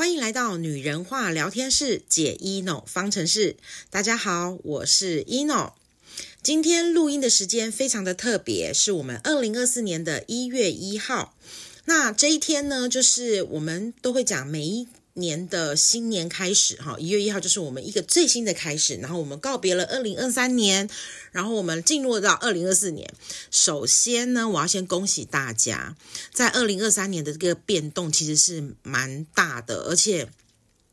欢迎来到女人话聊天室，解 ino 方程式。大家好，我是 ino。今天录音的时间非常的特别，是我们二零二四年的一月一号。那这一天呢，就是我们都会讲每一年的新年开始，哈，一月一号就是我们一个最新的开始。然后我们告别了二零二三年，然后我们进入到二零二四年。首先呢，我要先恭喜大家，在二零二三年的这个变动其实是蛮大的，而且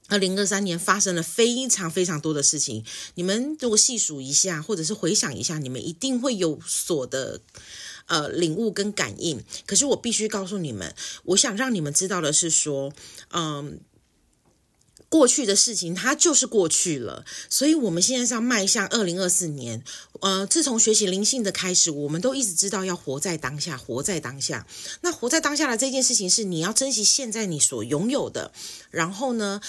二零二三年发生了非常非常多的事情。你们如果细数一下，或者是回想一下，你们一定会有所的呃领悟跟感应。可是我必须告诉你们，我想让你们知道的是说，嗯。过去的事情，它就是过去了，所以我们现在是要迈向二零二四年。呃，自从学习灵性的开始，我们都一直知道要活在当下，活在当下。那活在当下的这件事情，是你要珍惜现在你所拥有的。然后呢，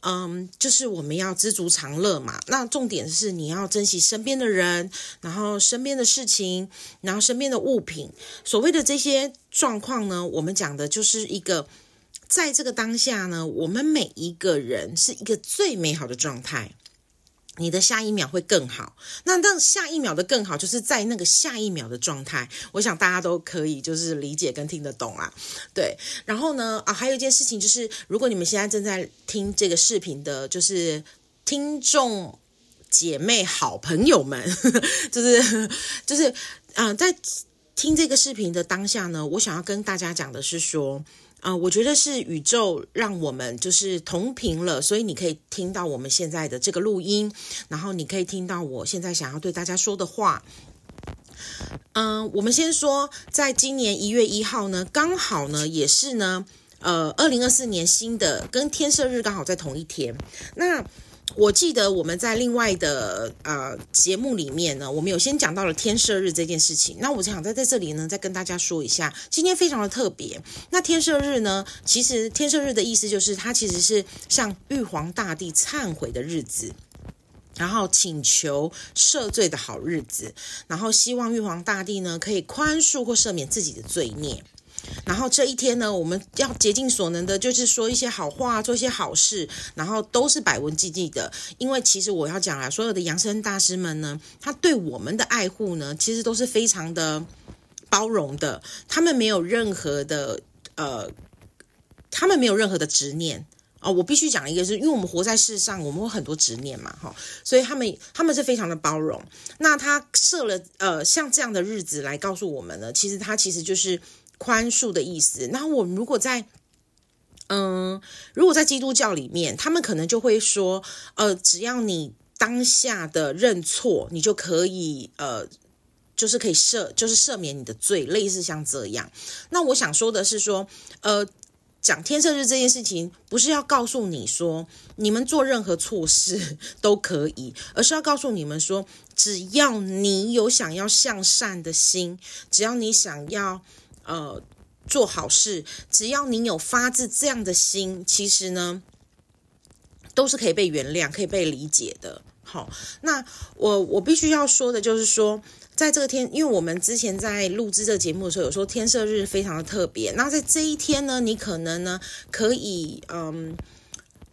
嗯，就是我们要知足常乐嘛。那重点是你要珍惜身边的人，然后身边的事情，然后身边的物品。所谓的这些状况呢，我们讲的就是一个。在这个当下呢，我们每一个人是一个最美好的状态。你的下一秒会更好。那让下一秒的更好，就是在那个下一秒的状态。我想大家都可以就是理解跟听得懂啊。对，然后呢啊，还有一件事情就是，如果你们现在正在听这个视频的，就是听众姐妹好朋友们，就是就是啊、在听这个视频的当下呢，我想要跟大家讲的是说。啊、我觉得是宇宙让我们就是同频了，所以你可以听到我们现在的这个录音，然后你可以听到我现在想要对大家说的话。嗯、我们先说，在今年一月一号呢，刚好呢也是呢，呃，二零二四年新的跟天赦日刚好在同一天，那。我记得我们在另外的呃节目里面呢，我们有先讲到了天赦日这件事情。那我想在在这里呢，再跟大家说一下，今天非常的特别。那天赦日呢，其实天赦日的意思就是它其实是向玉皇大帝忏悔的日子，然后请求赦罪的好日子，然后希望玉皇大帝呢可以宽恕或赦免自己的罪孽。然后这一天呢，我们要竭尽所能的，就是说一些好话，做一些好事，然后都是百无禁忌的。因为其实我要讲啊，所有的扬升大师们呢，他对我们的爱护呢，其实都是非常的包容的。他们没有任何的呃，他们没有任何的执念啊、我必须讲一个是，是因为我们活在世上，我们有很多执念嘛，哈，所以他们他们是非常的包容。那他设了呃像这样的日子来告诉我们呢，其实他其实就是。宽恕的意思。那我如果在，嗯，如果在基督教里面，他们可能就会说，呃，只要你当下的认错，你就可以，呃，就是可以赦，就是赦免你的罪，类似像这样。那我想说的是说，呃，讲天赦日这件事情，不是要告诉你说，你们做任何错事 都可以，而是要告诉你们说，只要你有想要向善的心，只要你想要。呃，做好事，只要你有发自这样的心，其实呢，都是可以被原谅、可以被理解的。好，那我我必须要说的就是说，在这个天，因为我们之前在录制这个节目的时候，有说天色日非常的特别。那在这一天呢，你可能呢可以嗯。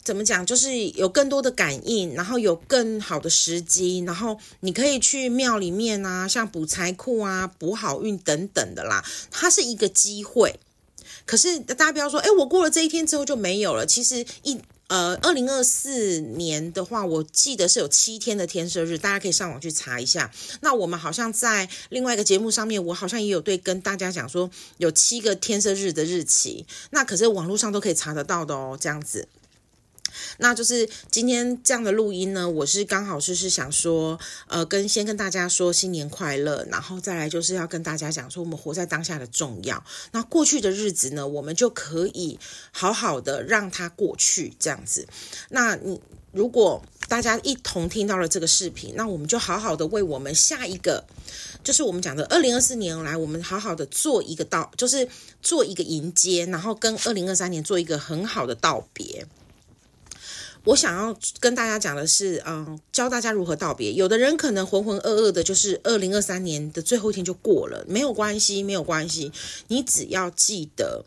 怎么讲？就是有更多的感应，然后有更好的时机，然后你可以去庙里面啊，像补财库啊、补好运等等的啦。它是一个机会，可是大家不要说，哎，我过了这一天之后就没有了。其实一呃，二零二四年的话，我记得是有七天的天赦日，大家可以上网去查一下。那我们好像在另外一个节目上面，我好像也有对跟大家讲说，有七个天赦日的日期。那可是网络上都可以查得到的哦，这样子。那就是今天这样的录音呢，我是刚好就是想说，呃，跟先跟大家说新年快乐，然后再来就是要跟大家讲说，我们活在当下的重要。那过去的日子呢，我们就可以好好的让它过去，这样子。那你如果大家一同听到了这个视频，那我们就好好的为我们下一个，就是我们讲的二零二四年来，我们好好的做一个道，就是做一个迎接，然后跟二零二三年做一个很好的道别。我想要跟大家讲的是，嗯，教大家如何道别。有的人可能浑浑噩噩的，就是二零二三年的最后一天就过了，没有关系，没有关系。你只要记得，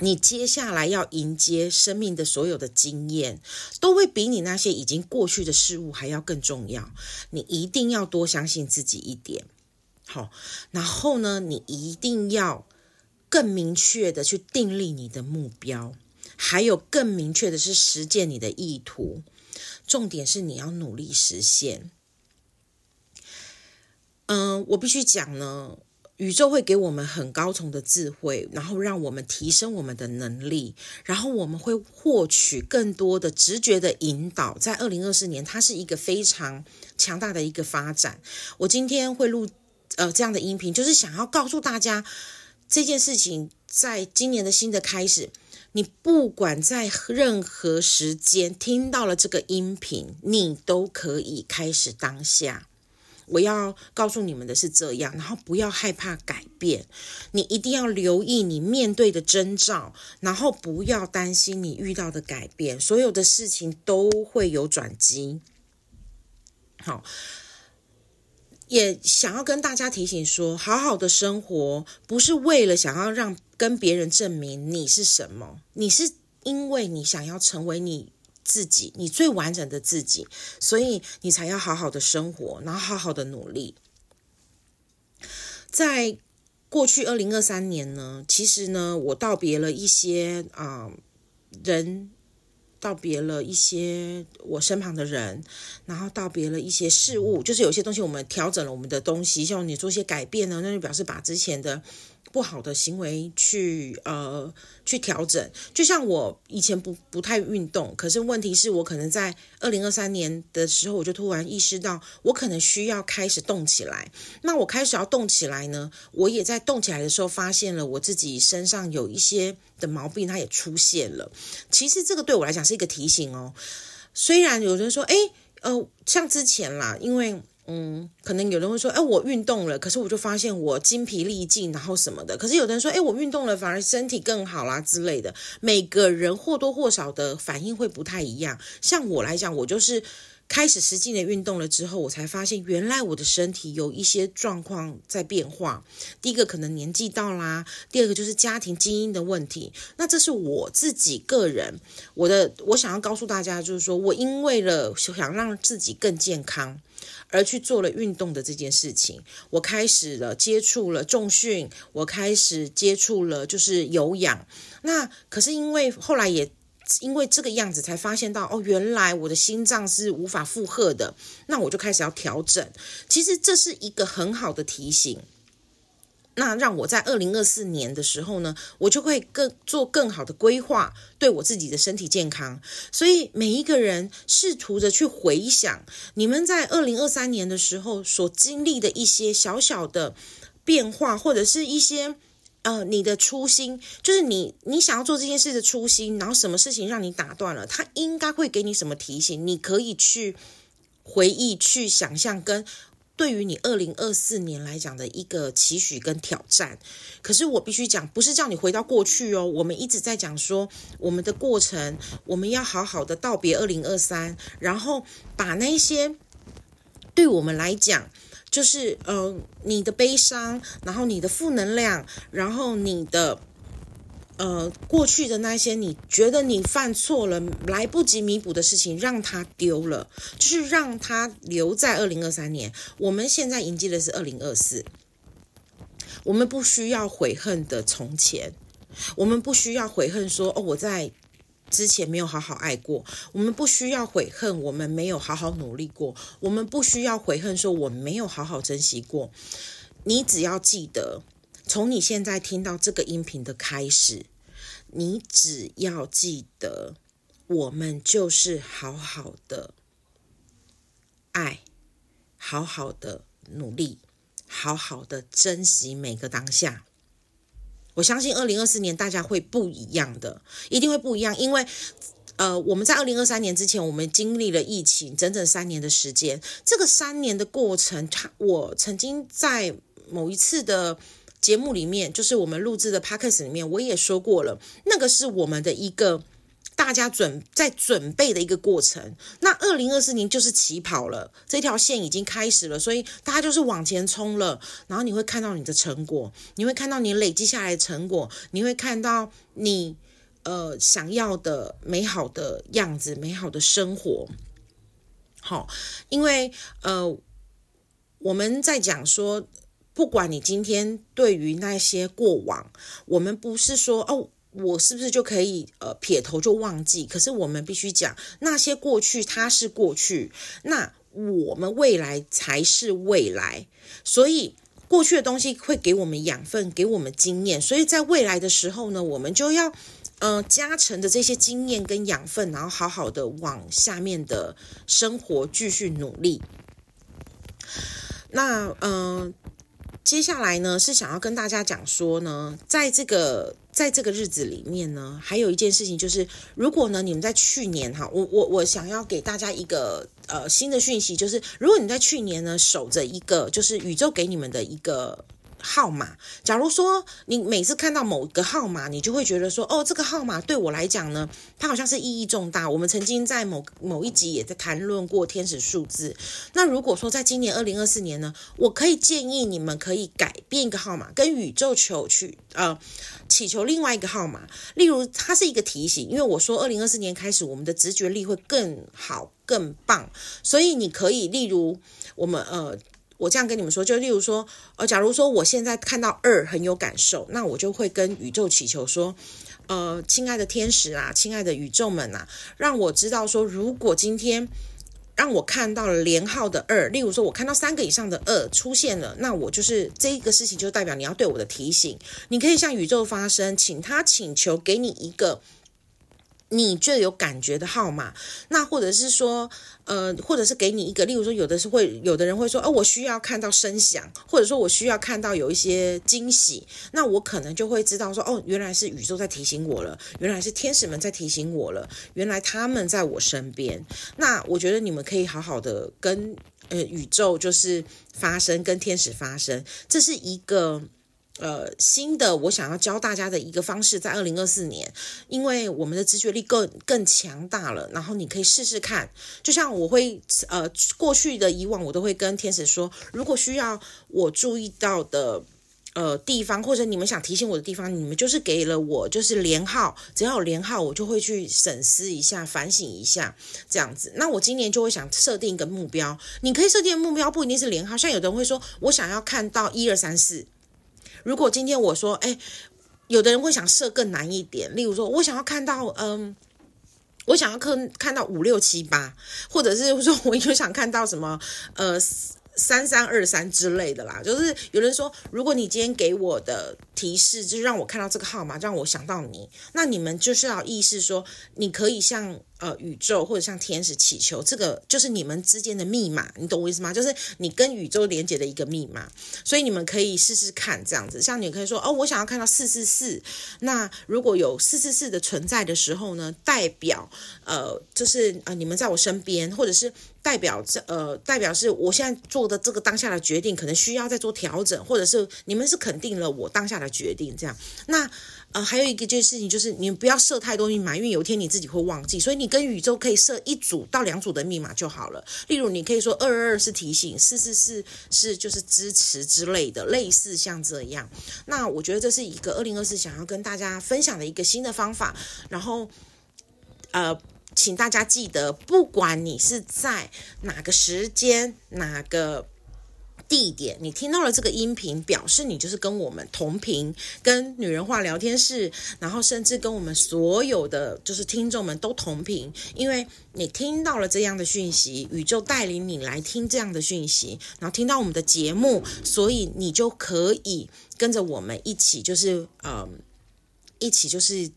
你接下来要迎接生命的所有的经验，都会比你那些已经过去的事物还要更重要。你一定要多相信自己一点，好。然后呢，你一定要更明确的去订立你的目标，还有更明确的是实践你的意图。重点是你要努力实现。嗯，我必须讲呢。宇宙会给我们很高层的智慧，然后让我们提升我们的能力，然后我们会获取更多的直觉的引导。在二零二四年，它是一个非常强大的一个发展。我今天会录呃这样的音频，就是想要告诉大家这件事情，在今年的新的开始，你不管在任何时间听到了这个音频，你都可以开始当下。我要告诉你们的是这样，然后不要害怕改变，你一定要留意你面对的征兆，然后不要担心你遇到的改变，所有的事情都会有转机。好，也想要跟大家提醒说，好好的生活不是为了想要让跟别人证明你是什么，你是因为你想要成为你。自己，你最完整的自己，所以你才要好好的生活，然后好好的努力。在过去二零二三年呢，其实呢，我道别了一些啊、人，道别了一些我身旁的人，然后道别了一些事物，就是有些东西我们调整了我们的东西，像你做一些改变呢，那就表示把之前的。不好的行为去呃去调整，就像我以前不不太运动，可是问题是我可能在二零二三年的时候，我就突然意识到，我可能需要开始动起来。那我开始要动起来呢，我也在动起来的时候，发现了我自己身上有一些的毛病，它也出现了。其实这个对我来讲是一个提醒哦。虽然有人说，诶，呃，像之前啦，因为。嗯，可能有人会说，哎，我运动了，可是我就发现我精疲力尽，然后什么的。可是有的人说，哎，我运动了，反而身体更好啦之类的。每个人或多或少的反应会不太一样。像我来讲，我就是。开始实际的运动了之后，我才发现原来我的身体有一些状况在变化。第一个可能年纪到啦，第二个就是家庭基因的问题。那这是我自己个人，我的我想要告诉大家，就是说我因为了想让自己更健康而去做了运动的这件事情。我开始了接触了重训，我开始接触了就是有氧。那可是因为后来也。因为这个样子才发现到哦，原来我的心脏是无法负荷的，那我就开始要调整。其实这是一个很好的提醒，那让我在二零二四年的时候呢，我就会更做更好的规划，对我自己的身体健康。所以每一个人试图着去回想你们在二零二三年的时候所经历的一些小小的变化，或者是一些。呃，你的初心就是你，你想要做这件事的初心，然后什么事情让你打断了，他应该会给你什么提醒？你可以去回忆、去想象，跟对于你二零二四年来讲的一个期许跟挑战。可是我必须讲，不是叫你回到过去哦。我们一直在讲说，我们的过程，我们要好好的道别二零二三，然后把那些对我们来讲。就是呃，你的悲伤，然后你的负能量，然后你的呃过去的那些你觉得你犯错了来不及弥补的事情，让它丢了，就是让它留在二零二三年。我们现在迎接的是二零二四，我们不需要悔恨的从前，我们不需要悔恨说哦，我在。之前没有好好爱过，我们不需要悔恨，我们没有好好努力过，我们不需要悔恨，说我没有好好珍惜过。你只要记得，从你现在听到这个音频的开始，你只要记得，我们就是好好的爱，好好的努力，好好的珍惜每个当下。我相信二零二四年大家会不一样的，一定会不一样，因为，呃，我们在二零二三年之前，我们经历了疫情整整三年的时间。这个三年的过程，他我曾经在某一次的节目里面，就是我们录制的 podcast 里面，我也说过了，那个是我们的一个大家准在准备的一个过程。那二零二四年就是起跑了，这条线已经开始了，所以大家就是往前冲了。然后你会看到你的成果，你会看到你累积下来的成果，你会看到你呃想要的美好的样子，美好的生活。好，因为呃我们在讲说。不管你今天对于那些过往，我们不是说哦，我是不是就可以呃撇头就忘记？可是我们必须讲那些过去，它是过去，那我们未来才是未来。所以过去的东西会给我们养分，给我们经验。所以在未来的时候呢，我们就要呃加成的这些经验跟养分，然后好好的往下面的生活继续努力。那嗯。呃接下来呢，是想要跟大家讲说呢，在这个在这个日子里面呢，还有一件事情就是，如果呢你们在去年哈，我我我想要给大家一个呃新的讯息，就是如果你在去年呢守着一个就是宇宙给你们的一个。号码，假如说你每次看到某个号码，你就会觉得说，哦，这个号码对我来讲呢，它好像是意义重大。我们曾经在某某一集也在谈论过天使数字。那如果说在今年二零二四年呢，我可以建议你们可以改变一个号码，跟宇宙求去呃祈求另外一个号码。例如，它是一个提醒，因为我说二零二四年开始，我们的直觉力会更好、更棒，所以你可以例如我们呃。我这样跟你们说，就例如说，呃，假如说我现在看到二很有感受，那我就会跟宇宙祈求说，呃，亲爱的天使啊，亲爱的宇宙们啊，让我知道说，如果今天让我看到了连号的二，例如说我看到三个以上的二出现了，那我就是这个事情就代表你要对我的提醒，你可以向宇宙发声，请他请求给你一个。你最有感觉的号码，那或者是说，呃，或者是给你一个，例如说，有的是会，有的人会说，哦，我需要看到声响，或者说我需要看到有一些惊喜，那我可能就会知道说，哦，原来是宇宙在提醒我了，原来是天使们在提醒我了，原来他们在我身边。那我觉得你们可以好好的跟呃宇宙就是发声，跟天使发声，这是一个。呃，新的我想要教大家的一个方式，在二零二四年，因为我们的直觉力更更强大了，然后你可以试试看。就像我会呃，过去的以往，我都会跟天使说，如果需要我注意到的呃地方，或者你们想提醒我的地方，你们就是给了我就是连号，只要有连号，我就会去审视一下、反省一下这样子。那我今年就会想设定一个目标，你可以设定的目标不一定是连号，像有的人会说，我想要看到一二三四。如果今天我说，哎，有的人会想设更难一点，例如说，我想要看到，嗯，我想要看看到五六七八，或者是说，我就想看到什么，呃，三三二三之类的啦。就是有人说，如果你今天给我的提示，就是让我看到这个号码，让我想到你，那你们就是要意识说，你可以像。呃，宇宙或者像天使祈求，这个就是你们之间的密码，你懂我意思吗？就是你跟宇宙连接的一个密码，所以你们可以试试看这样子。像你可以说，哦，我想要看到四四四。那如果有四四四的存在的时候呢，代表呃，就是呃，你们在我身边，或者是代表这呃，代表是我现在做的这个当下的决定，可能需要再做调整，或者是你们是肯定了我当下的决定，这样。那呃，还有一个件事情就是，你不要设太多密码，因为有一天你自己会忘记。所以你跟宇宙可以设一组到两组的密码就好了。例如，你可以说二二二是提醒，四四四是就是支持之类的，类似像这样。那我觉得这是一个二零二四想要跟大家分享的一个新的方法。然后，呃，请大家记得，不管你是在哪个时间，哪个。地点，你听到了这个音频，表示你就是跟我们同频，跟女人话聊天室，然后甚至跟我们所有的就是听众们都同频，因为你听到了这样的讯息，宇宙带领你来听这样的讯息，然后听到我们的节目，所以你就可以跟着我们一起，就是嗯，一起就是。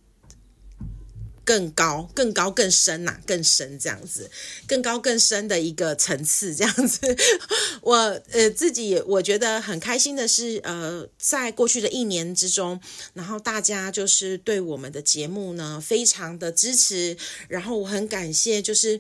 更高、更高、更深呐、更深这样子，更高、更深的一个层次这样子。我呃自己我觉得很开心的是，呃，在过去的一年之中，然后大家就是对我们的节目呢非常的支持，然后我很感谢，就是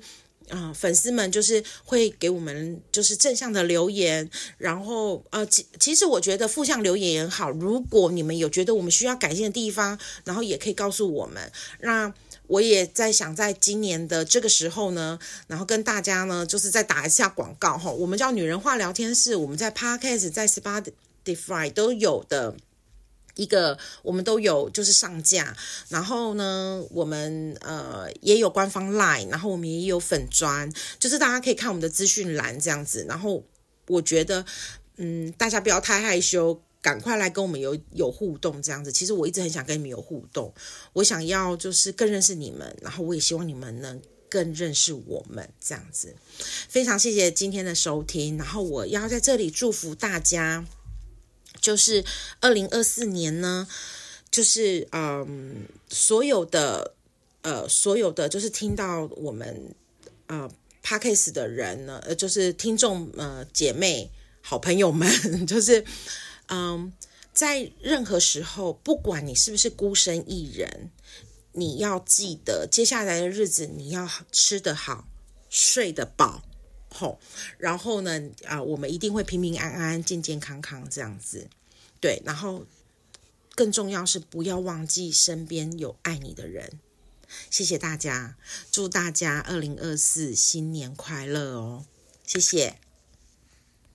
啊、粉丝们就是会给我们就是正向的留言，然后呃，其其实我觉得负向留言也好，如果你们有觉得我们需要改进的地方，然后也可以告诉我们。那我也在想，在今年的这个时候呢，然后跟大家呢，就是再打一下广告哈，我们叫女人话聊天室，我们在 Podcast 在 Spotify 都有的。一个我们都有就是上架，然后呢，我们呃也有官方 Line，然后我们也有粉专，就是大家可以看我们的资讯栏这样子。然后我觉得，嗯，大家不要太害羞，赶快来跟我们有有互动这样子。其实我一直很想跟你们有互动，我想要就是更认识你们，然后我也希望你们能更认识我们这样子。非常谢谢今天的收听，然后我要在这里祝福大家。就是二零二四年呢，就是嗯，所有的呃，所有的就是听到我们呃 Podcast 的人呢，呃，就是听众呃姐妹好朋友们，就是嗯，在任何时候，不管你是不是孤身一人，你要记得接下来的日子，你要吃得好，睡得饱。吼，然后呢，啊，我们一定会平平安安、健健康康这样子，对。然后更重要是不要忘记身边有爱你的人。谢谢大家，祝大家二零二四新年快乐哦！谢谢。